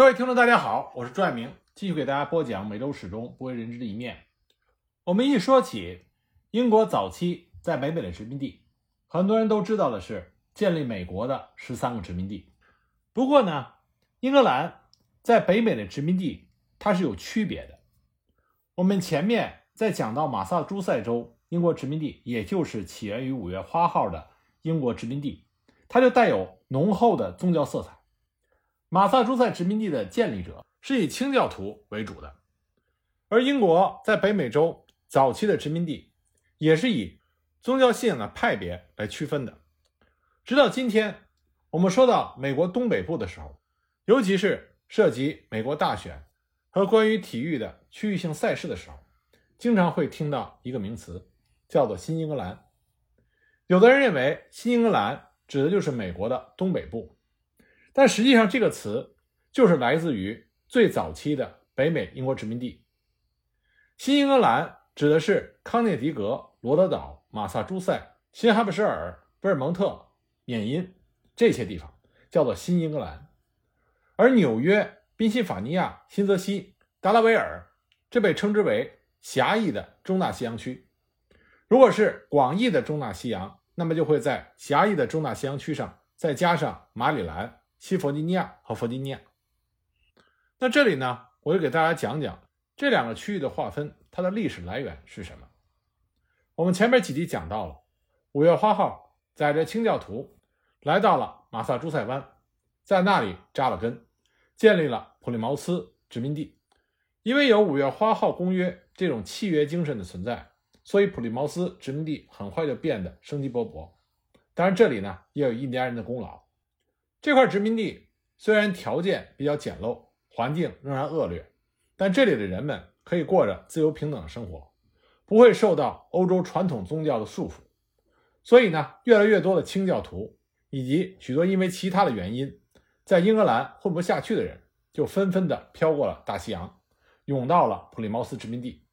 各位听众，大家好，我是朱爱明，继续给大家播讲美洲史中不为人知的一面。我们一说起英国早期在北美的殖民地，很多人都知道的是建立美国的十三个殖民地。不过呢，英格兰在北美的殖民地它是有区别的。我们前面在讲到马萨诸塞州英国殖民地，也就是起源于五月花号的英国殖民地，它就带有浓厚的宗教色彩。马萨诸塞殖民地的建立者是以清教徒为主的，而英国在北美洲早期的殖民地也是以宗教信仰的派别来区分的。直到今天，我们说到美国东北部的时候，尤其是涉及美国大选和关于体育的区域性赛事的时候，经常会听到一个名词，叫做“新英格兰”。有的人认为新英格兰指的就是美国的东北部。但实际上，这个词就是来自于最早期的北美英国殖民地。新英格兰指的是康涅狄格、罗德岛、马萨诸塞、新罕布什尔、贝尔蒙特、缅因这些地方，叫做新英格兰。而纽约、宾夕法尼亚、新泽西、达拉维尔，这被称之为狭义的中大西洋区。如果是广义的中大西洋，那么就会在狭义的中大西洋区上再加上马里兰。西弗吉尼亚和弗吉尼亚。那这里呢，我就给大家讲讲这两个区域的划分，它的历史来源是什么。我们前面几集讲到了，五月花号载着清教徒来到了马萨诸塞湾，在那里扎了根，建立了普利茅斯殖民地。因为有五月花号公约这种契约精神的存在，所以普利茅斯殖民地很快就变得生机勃勃。当然，这里呢也有印第安人的功劳。这块殖民地虽然条件比较简陋，环境仍然恶劣，但这里的人们可以过着自由平等的生活，不会受到欧洲传统宗教的束缚。所以呢，越来越多的清教徒以及许多因为其他的原因在英格兰混不下去的人，就纷纷的飘过了大西洋，涌到了普利茅斯殖民地。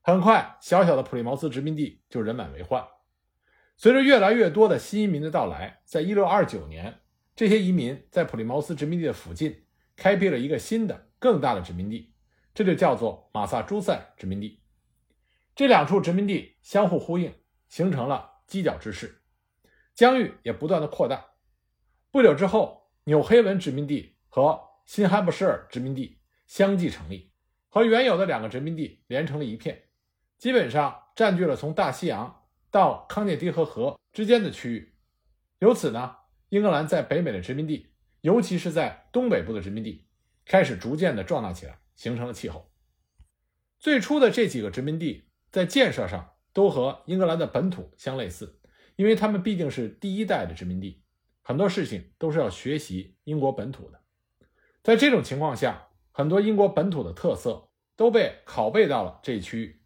很快，小小的普利茅斯殖民地就人满为患。随着越来越多的新移民的到来，在1629年。这些移民在普利茅斯殖民地的附近开辟了一个新的、更大的殖民地，这就叫做马萨诸塞殖民地。这两处殖民地相互呼应，形成了犄角之势，疆域也不断的扩大。不久之后，纽黑文殖民地和新罕布什尔殖民地相继成立，和原有的两个殖民地连成了一片，基本上占据了从大西洋到康涅狄格河之间的区域。由此呢。英格兰在北美的殖民地，尤其是在东北部的殖民地，开始逐渐的壮大起来，形成了气候。最初的这几个殖民地在建设上都和英格兰的本土相类似，因为他们毕竟是第一代的殖民地，很多事情都是要学习英国本土的。在这种情况下，很多英国本土的特色都被拷贝到了这一区域，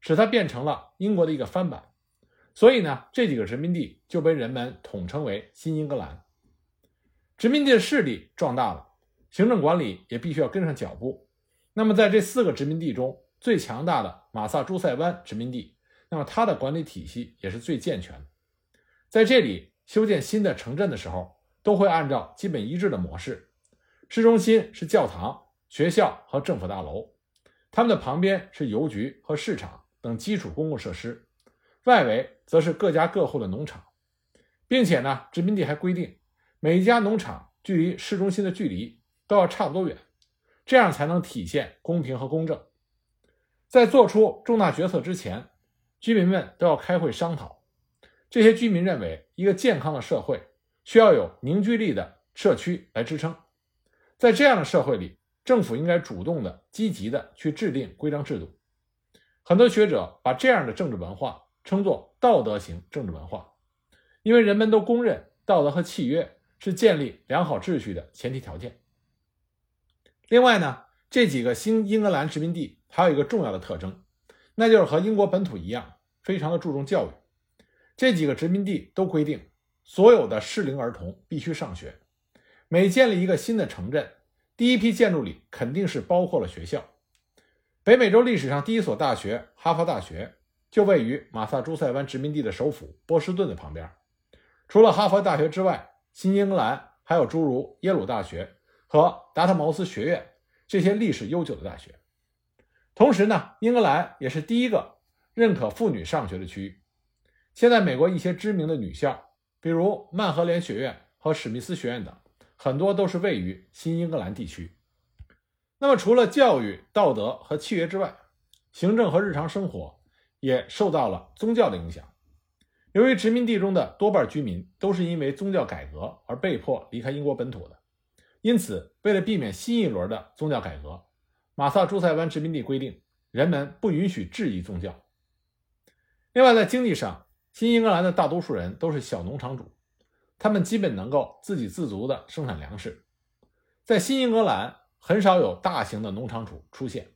使它变成了英国的一个翻版。所以呢，这几个殖民地就被人们统称为新英格兰。殖民地的势力壮大了，行政管理也必须要跟上脚步。那么，在这四个殖民地中最强大的马萨诸塞湾殖民地，那么它的管理体系也是最健全的。在这里修建新的城镇的时候，都会按照基本一致的模式。市中心是教堂、学校和政府大楼，它们的旁边是邮局和市场等基础公共设施。外围则是各家各户的农场，并且呢，殖民地还规定，每家农场距离市中心的距离都要差不多远，这样才能体现公平和公正。在做出重大决策之前，居民们都要开会商讨。这些居民认为，一个健康的社会需要有凝聚力的社区来支撑。在这样的社会里，政府应该主动的、积极的去制定规章制度。很多学者把这样的政治文化。称作道德型政治文化，因为人们都公认道德和契约是建立良好秩序的前提条件。另外呢，这几个新英格兰殖民地还有一个重要的特征，那就是和英国本土一样，非常的注重教育。这几个殖民地都规定，所有的适龄儿童必须上学。每建立一个新的城镇，第一批建筑里肯定是包括了学校。北美洲历史上第一所大学——哈佛大学。就位于马萨诸塞湾殖民地的首府波士顿的旁边。除了哈佛大学之外，新英格兰还有诸如耶鲁大学和达特茅斯学院这些历史悠久的大学。同时呢，英格兰也是第一个认可妇女上学的区域。现在，美国一些知名的女校，比如曼荷莲学院和史密斯学院等，很多都是位于新英格兰地区。那么，除了教育、道德和契约之外，行政和日常生活也受到了宗教的影响。由于殖民地中的多半居民都是因为宗教改革而被迫离开英国本土的，因此，为了避免新一轮的宗教改革，马萨诸塞湾殖民地规定，人们不允许质疑宗教。另外，在经济上，新英格兰的大多数人都是小农场主，他们基本能够自给自足地生产粮食。在新英格兰，很少有大型的农场主出现，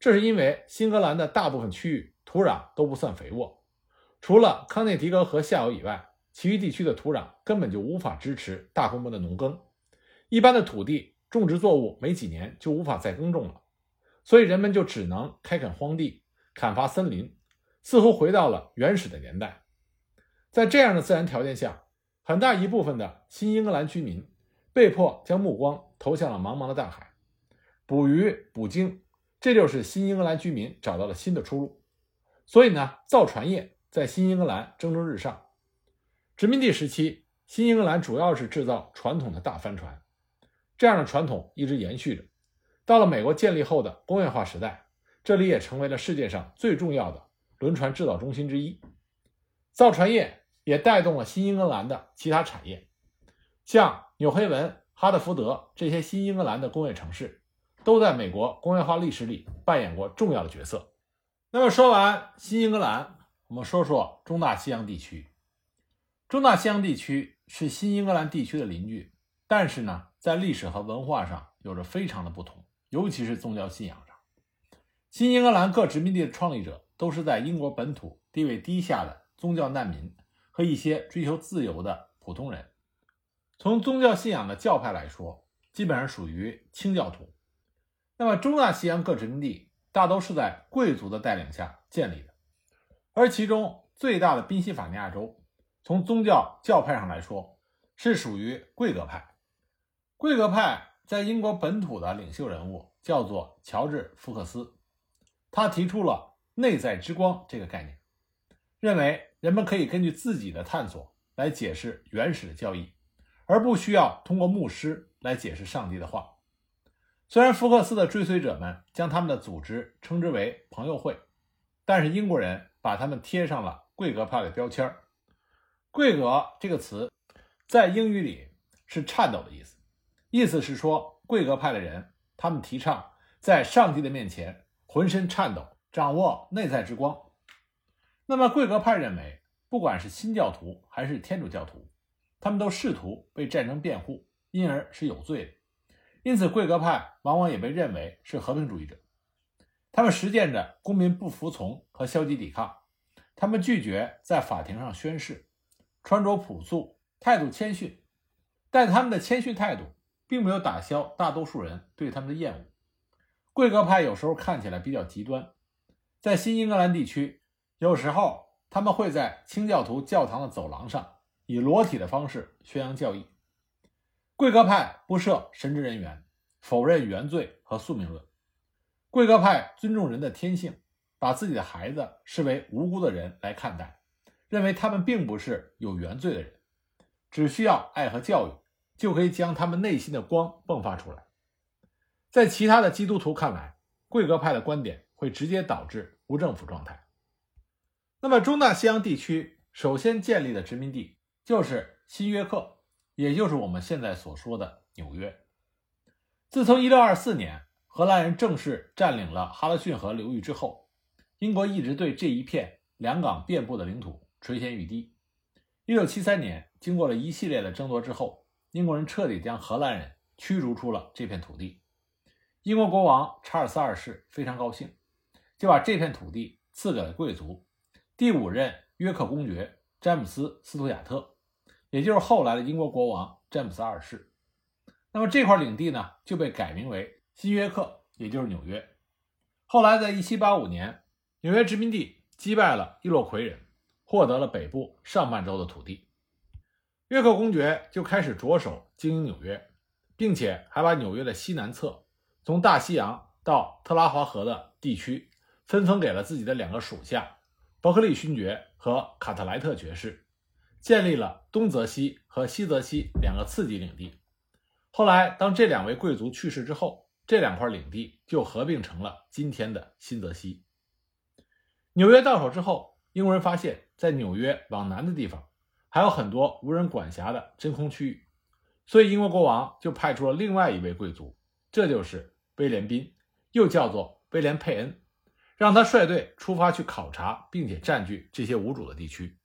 这是因为新英格兰的大部分区域土壤都不算肥沃。除了康涅狄格河下游以外，其余地区的土壤根本就无法支持大规模的农耕。一般的土地种植作物没几年就无法再耕种了，所以人们就只能开垦荒地、砍伐森林，似乎回到了原始的年代。在这样的自然条件下，很大一部分的新英格兰居民被迫将目光投向了茫茫的大海，捕鱼、捕鲸，这就是新英格兰居民找到了新的出路。所以呢，造船业。在新英格兰蒸蒸日上，殖民地时期，新英格兰主要是制造传统的大帆船，这样的传统一直延续着。到了美国建立后的工业化时代，这里也成为了世界上最重要的轮船制造中心之一。造船业也带动了新英格兰的其他产业，像纽黑文、哈德福德这些新英格兰的工业城市，都在美国工业化历史里扮演过重要的角色。那么说完新英格兰。我们说说中大西洋地区。中大西洋地区是新英格兰地区的邻居，但是呢，在历史和文化上有着非常的不同，尤其是宗教信仰上。新英格兰各殖民地的创立者都是在英国本土地位低下的宗教难民和一些追求自由的普通人。从宗教信仰的教派来说，基本上属于清教徒。那么，中大西洋各殖民地大都是在贵族的带领下建立的。而其中最大的宾夕法尼亚州，从宗教教派上来说，是属于贵格派。贵格派在英国本土的领袖人物叫做乔治·福克斯，他提出了“内在之光”这个概念，认为人们可以根据自己的探索来解释原始的教义，而不需要通过牧师来解释上帝的话。虽然福克斯的追随者们将他们的组织称之为“朋友会”，但是英国人。把他们贴上了贵格派的标签儿。贵格这个词在英语里是颤抖的意思，意思是说贵格派的人，他们提倡在上帝的面前浑身颤抖，掌握内在之光。那么贵格派认为，不管是新教徒还是天主教徒，他们都试图为战争辩护，因而是有罪的。因此，贵格派往往也被认为是和平主义者。他们实践着公民不服从和消极抵抗，他们拒绝在法庭上宣誓，穿着朴素，态度谦逊，但他们的谦逊态度并没有打消大多数人对他们的厌恶。贵格派有时候看起来比较极端，在新英格兰地区，有时候他们会在清教徒教堂的走廊上以裸体的方式宣扬教义。贵格派不设神职人员，否认原罪和宿命论。贵格派尊重人的天性，把自己的孩子视为无辜的人来看待，认为他们并不是有原罪的人，只需要爱和教育，就可以将他们内心的光迸发出来。在其他的基督徒看来，贵格派的观点会直接导致无政府状态。那么，中大西洋地区首先建立的殖民地就是新约克，也就是我们现在所说的纽约。自从1624年。荷兰人正式占领了哈德逊河流域之后，英国一直对这一片两港遍布的领土垂涎欲滴。1673年，经过了一系列的争夺之后，英国人彻底将荷兰人驱逐出了这片土地。英国国王查尔斯二世非常高兴，就把这片土地赐给了贵族第五任约克公爵詹姆斯·斯图亚特，也就是后来的英国国王詹姆斯二世。那么这块领地呢，就被改名为。新约克，也就是纽约。后来，在1785年，纽约殖民地击败了伊洛魁人，获得了北部上半州的土地。约克公爵就开始着手经营纽约。并且还把纽约的西南侧，从大西洋到特拉华河的地区，分封给了自己的两个属下伯克利勋爵和卡特莱特爵士，建立了东泽西和西泽西两个次级领地。后来，当这两位贵族去世之后，这两块领地就合并成了今天的新泽西。纽约到手之后，英国人发现，在纽约往南的地方还有很多无人管辖的真空区域，所以英国国王就派出了另外一位贵族，这就是威廉宾，又叫做威廉佩恩，让他率队出发去考察并且占据这些无主的地区。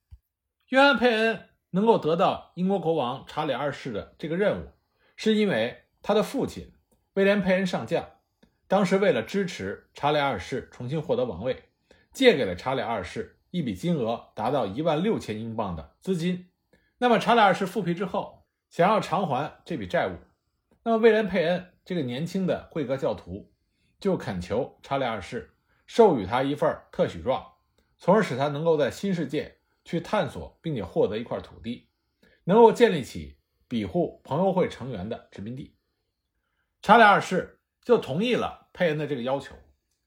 约翰佩恩能够得到英国国王查理二世的这个任务，是因为他的父亲。威廉·佩恩上将当时为了支持查理二世重新获得王位，借给了查理二世一笔金额达到一万六千英镑的资金。那么查理二世复辟之后，想要偿还这笔债务，那么威廉·佩恩这个年轻的贵格教徒就恳求查理二世授予他一份特许状，从而使他能够在新世界去探索，并且获得一块土地，能够建立起庇护朋友会成员的殖民地。查理二世就同意了佩恩的这个要求，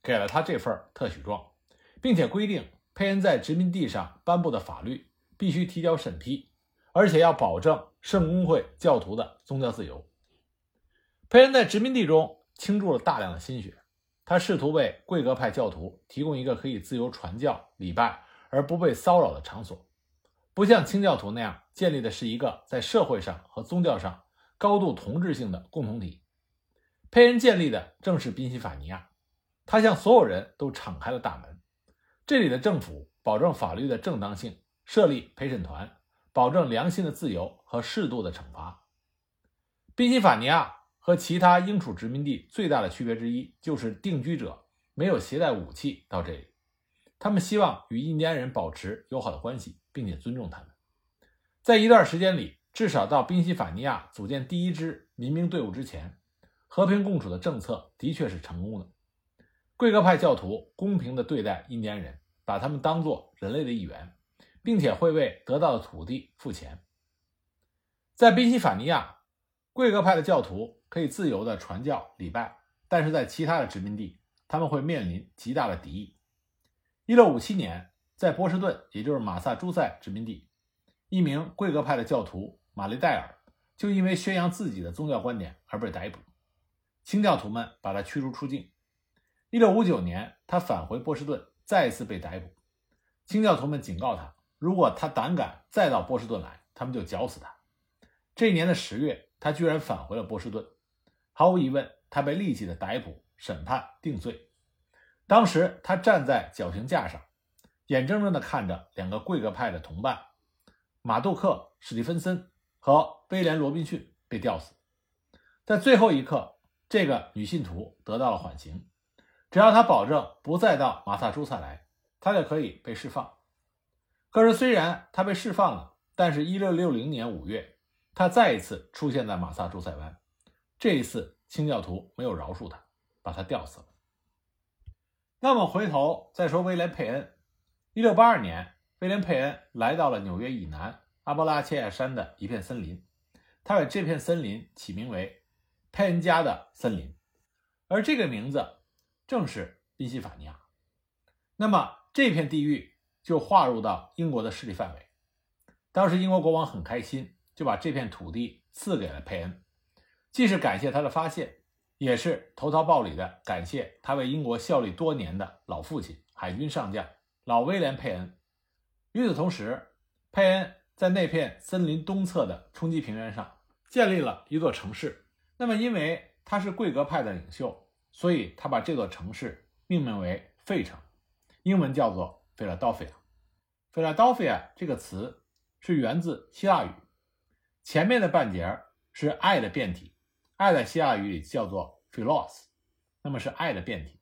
给了他这份特许状，并且规定佩恩在殖民地上颁布的法律必须提交审批，而且要保证圣公会教徒的宗教自由。佩恩在殖民地中倾注了大量的心血，他试图为贵格派教徒提供一个可以自由传教、礼拜而不被骚扰的场所，不像清教徒那样建立的是一个在社会上和宗教上高度同质性的共同体。佩恩建立的正是宾夕法尼亚，他向所有人都敞开了大门。这里的政府保证法律的正当性，设立陪审团，保证良心的自由和适度的惩罚。宾夕法尼亚和其他英属殖民地最大的区别之一就是定居者没有携带武器到这里，他们希望与印第安人保持友好的关系，并且尊重他们。在一段时间里，至少到宾夕法尼亚组建第一支民兵队伍之前。和平共处的政策的确是成功的。贵格派教徒公平地对待印第安人，把他们当作人类的一员，并且会为得到的土地付钱。在宾夕法尼亚，贵格派的教徒可以自由地传教礼拜，但是在其他的殖民地，他们会面临极大的敌意。1657年，在波士顿，也就是马萨诸塞殖民地，一名贵格派的教徒玛丽戴尔就因为宣扬自己的宗教观点而被逮捕。清教徒们把他驱逐出境。一六五九年，他返回波士顿，再一次被逮捕。清教徒们警告他，如果他胆敢再到波士顿来，他们就绞死他。这一年的十月，他居然返回了波士顿。毫无疑问，他被立即的逮捕、审判、定罪。当时他站在绞刑架上，眼睁睁地看着两个贵格派的同伴马杜克·史蒂芬森和威廉·罗宾逊被吊死。在最后一刻。这个女信徒得到了缓刑，只要她保证不再到马萨诸塞来，她就可以被释放。可是，虽然她被释放了，但是1660年5月，她再一次出现在马萨诸塞湾。这一次，清教徒没有饶恕她，把她吊死了。那么，回头再说威廉·佩恩。1682年，威廉·佩恩来到了纽约以南阿波拉契亚山的一片森林，他给这片森林起名为。佩恩家的森林，而这个名字正是宾夕法尼亚。那么这片地域就划入到英国的势力范围。当时英国国王很开心，就把这片土地赐给了佩恩，既是感谢他的发现，也是投桃报李的感谢他为英国效力多年的老父亲海军上将老威廉·佩恩。与此同时，佩恩在那片森林东侧的冲积平原上建立了一座城市。那么，因为他是贵格派的领袖，所以他把这座城市命名为费城，英文叫做 Philadelphia。Philadelphia 这个词是源自希腊语，前面的半截是爱的变体，爱在希腊语里叫做 Philos，那么是爱的变体。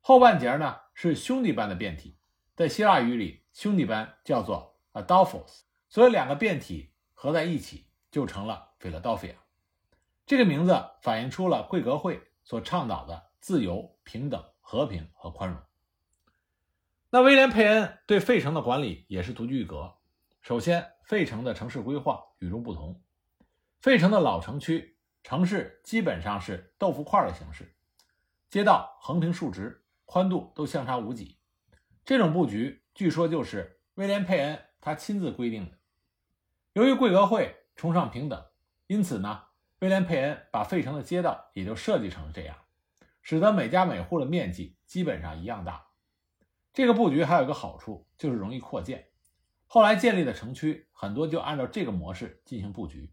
后半截呢是兄弟般的变体，在希腊语里兄弟般叫做 Adolphos，所以两个变体合在一起就成了 Philadelphia。这个名字反映出了贵格会所倡导的自由、平等、和平和宽容。那威廉·佩恩对费城的管理也是独具一格。首先，费城的城市规划与众不同。费城的老城区城市基本上是豆腐块的形式，街道横平竖直，宽度都相差无几。这种布局据说就是威廉·佩恩他亲自规定的。由于贵格会崇尚平等，因此呢，威廉·佩恩把费城的街道也就设计成了这样，使得每家每户的面积基本上一样大。这个布局还有一个好处，就是容易扩建。后来建立的城区很多就按照这个模式进行布局。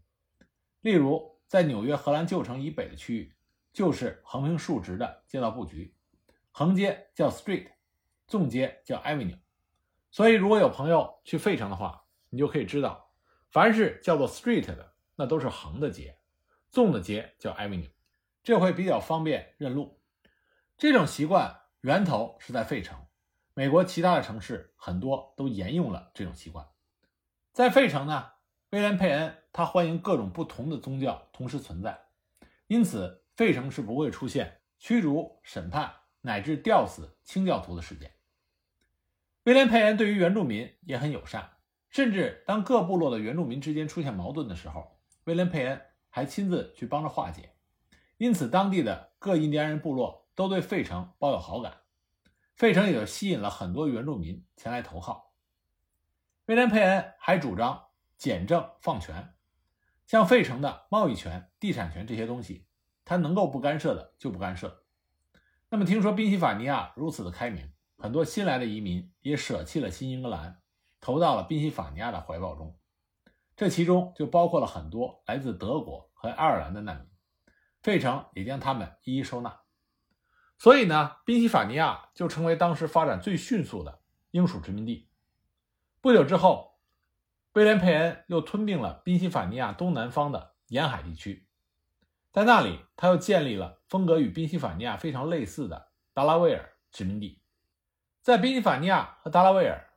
例如，在纽约荷兰旧城以北的区域，就是横平竖直的街道布局，横街叫 street，纵街叫 avenue。所以，如果有朋友去费城的话，你就可以知道，凡是叫做 street 的，那都是横的街，纵的街叫 avenue，这会比较方便认路。这种习惯源头是在费城。美国其他的城市很多都沿用了这种习惯。在费城呢，威廉·佩恩他欢迎各种不同的宗教同时存在，因此费城是不会出现驱逐、审判乃至吊死清教徒的事件。威廉·佩恩对于原住民也很友善，甚至当各部落的原住民之间出现矛盾的时候，威廉·佩恩还亲自去帮着化解。因此，当地的各印第安人部落都对费城抱有好感。费城也就吸引了很多原住民前来投靠。威廉·佩恩还主张简政放权，像费城的贸易权、地产权这些东西，他能够不干涉的就不干涉。那么，听说宾夕法尼亚如此的开明，很多新来的移民也舍弃了新英格兰，投到了宾夕法尼亚的怀抱中。这其中就包括了很多来自德国和爱尔兰的难民，费城也将他们一一收纳。所以呢，宾夕法尼亚就成为当时发展最迅速的英属殖民地。不久之后，威廉·佩恩又吞并了宾夕法尼亚东南方的沿海地区，在那里，他又建立了风格与宾夕法尼亚非常类似的达拉维尔殖民地。在宾夕法尼亚和达拉维尔，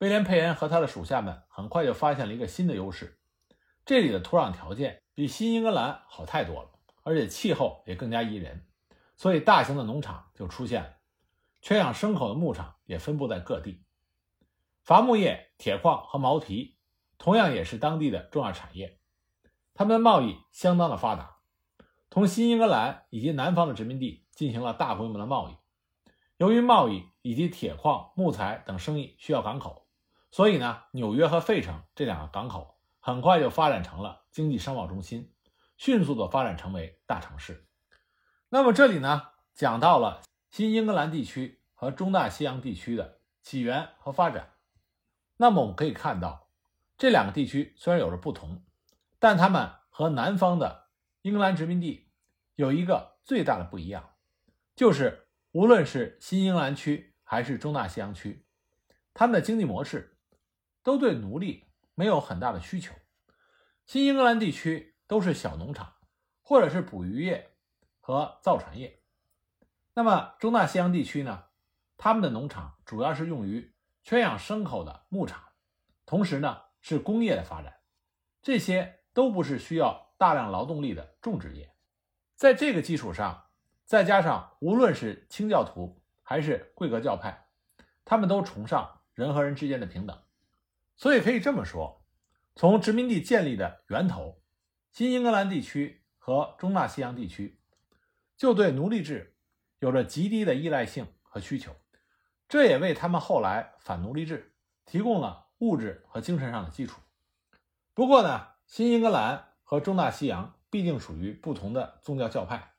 威廉·佩恩和他的属下们很快就发现了一个新的优势：这里的土壤条件比新英格兰好太多了，而且气候也更加宜人。所以，大型的农场就出现了，圈养牲口的牧场也分布在各地。伐木业、铁矿和毛蹄同样也是当地的重要产业。他们的贸易相当的发达，同新英格兰以及南方的殖民地进行了大规模的贸易。由于贸易以及铁矿、木材等生意需要港口，所以呢，纽约和费城这两个港口很快就发展成了经济商贸中心，迅速的发展成为大城市。那么这里呢，讲到了新英格兰地区和中大西洋地区的起源和发展。那么我们可以看到，这两个地区虽然有着不同，但他们和南方的英格兰殖民地有一个最大的不一样，就是无论是新英格兰区还是中大西洋区，他们的经济模式都对奴隶没有很大的需求。新英格兰地区都是小农场，或者是捕鱼业。和造船业，那么中大西洋地区呢？他们的农场主要是用于圈养牲口的牧场，同时呢是工业的发展，这些都不是需要大量劳动力的种植业。在这个基础上，再加上无论是清教徒还是贵格教派，他们都崇尚人和人之间的平等，所以可以这么说，从殖民地建立的源头，新英格兰地区和中大西洋地区。就对奴隶制有着极低的依赖性和需求，这也为他们后来反奴隶制提供了物质和精神上的基础。不过呢，新英格兰和中大西洋毕竟属于不同的宗教教派，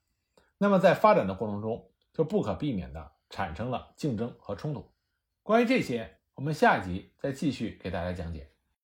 那么在发展的过程中就不可避免的产生了竞争和冲突。关于这些，我们下一集再继续给大家讲解。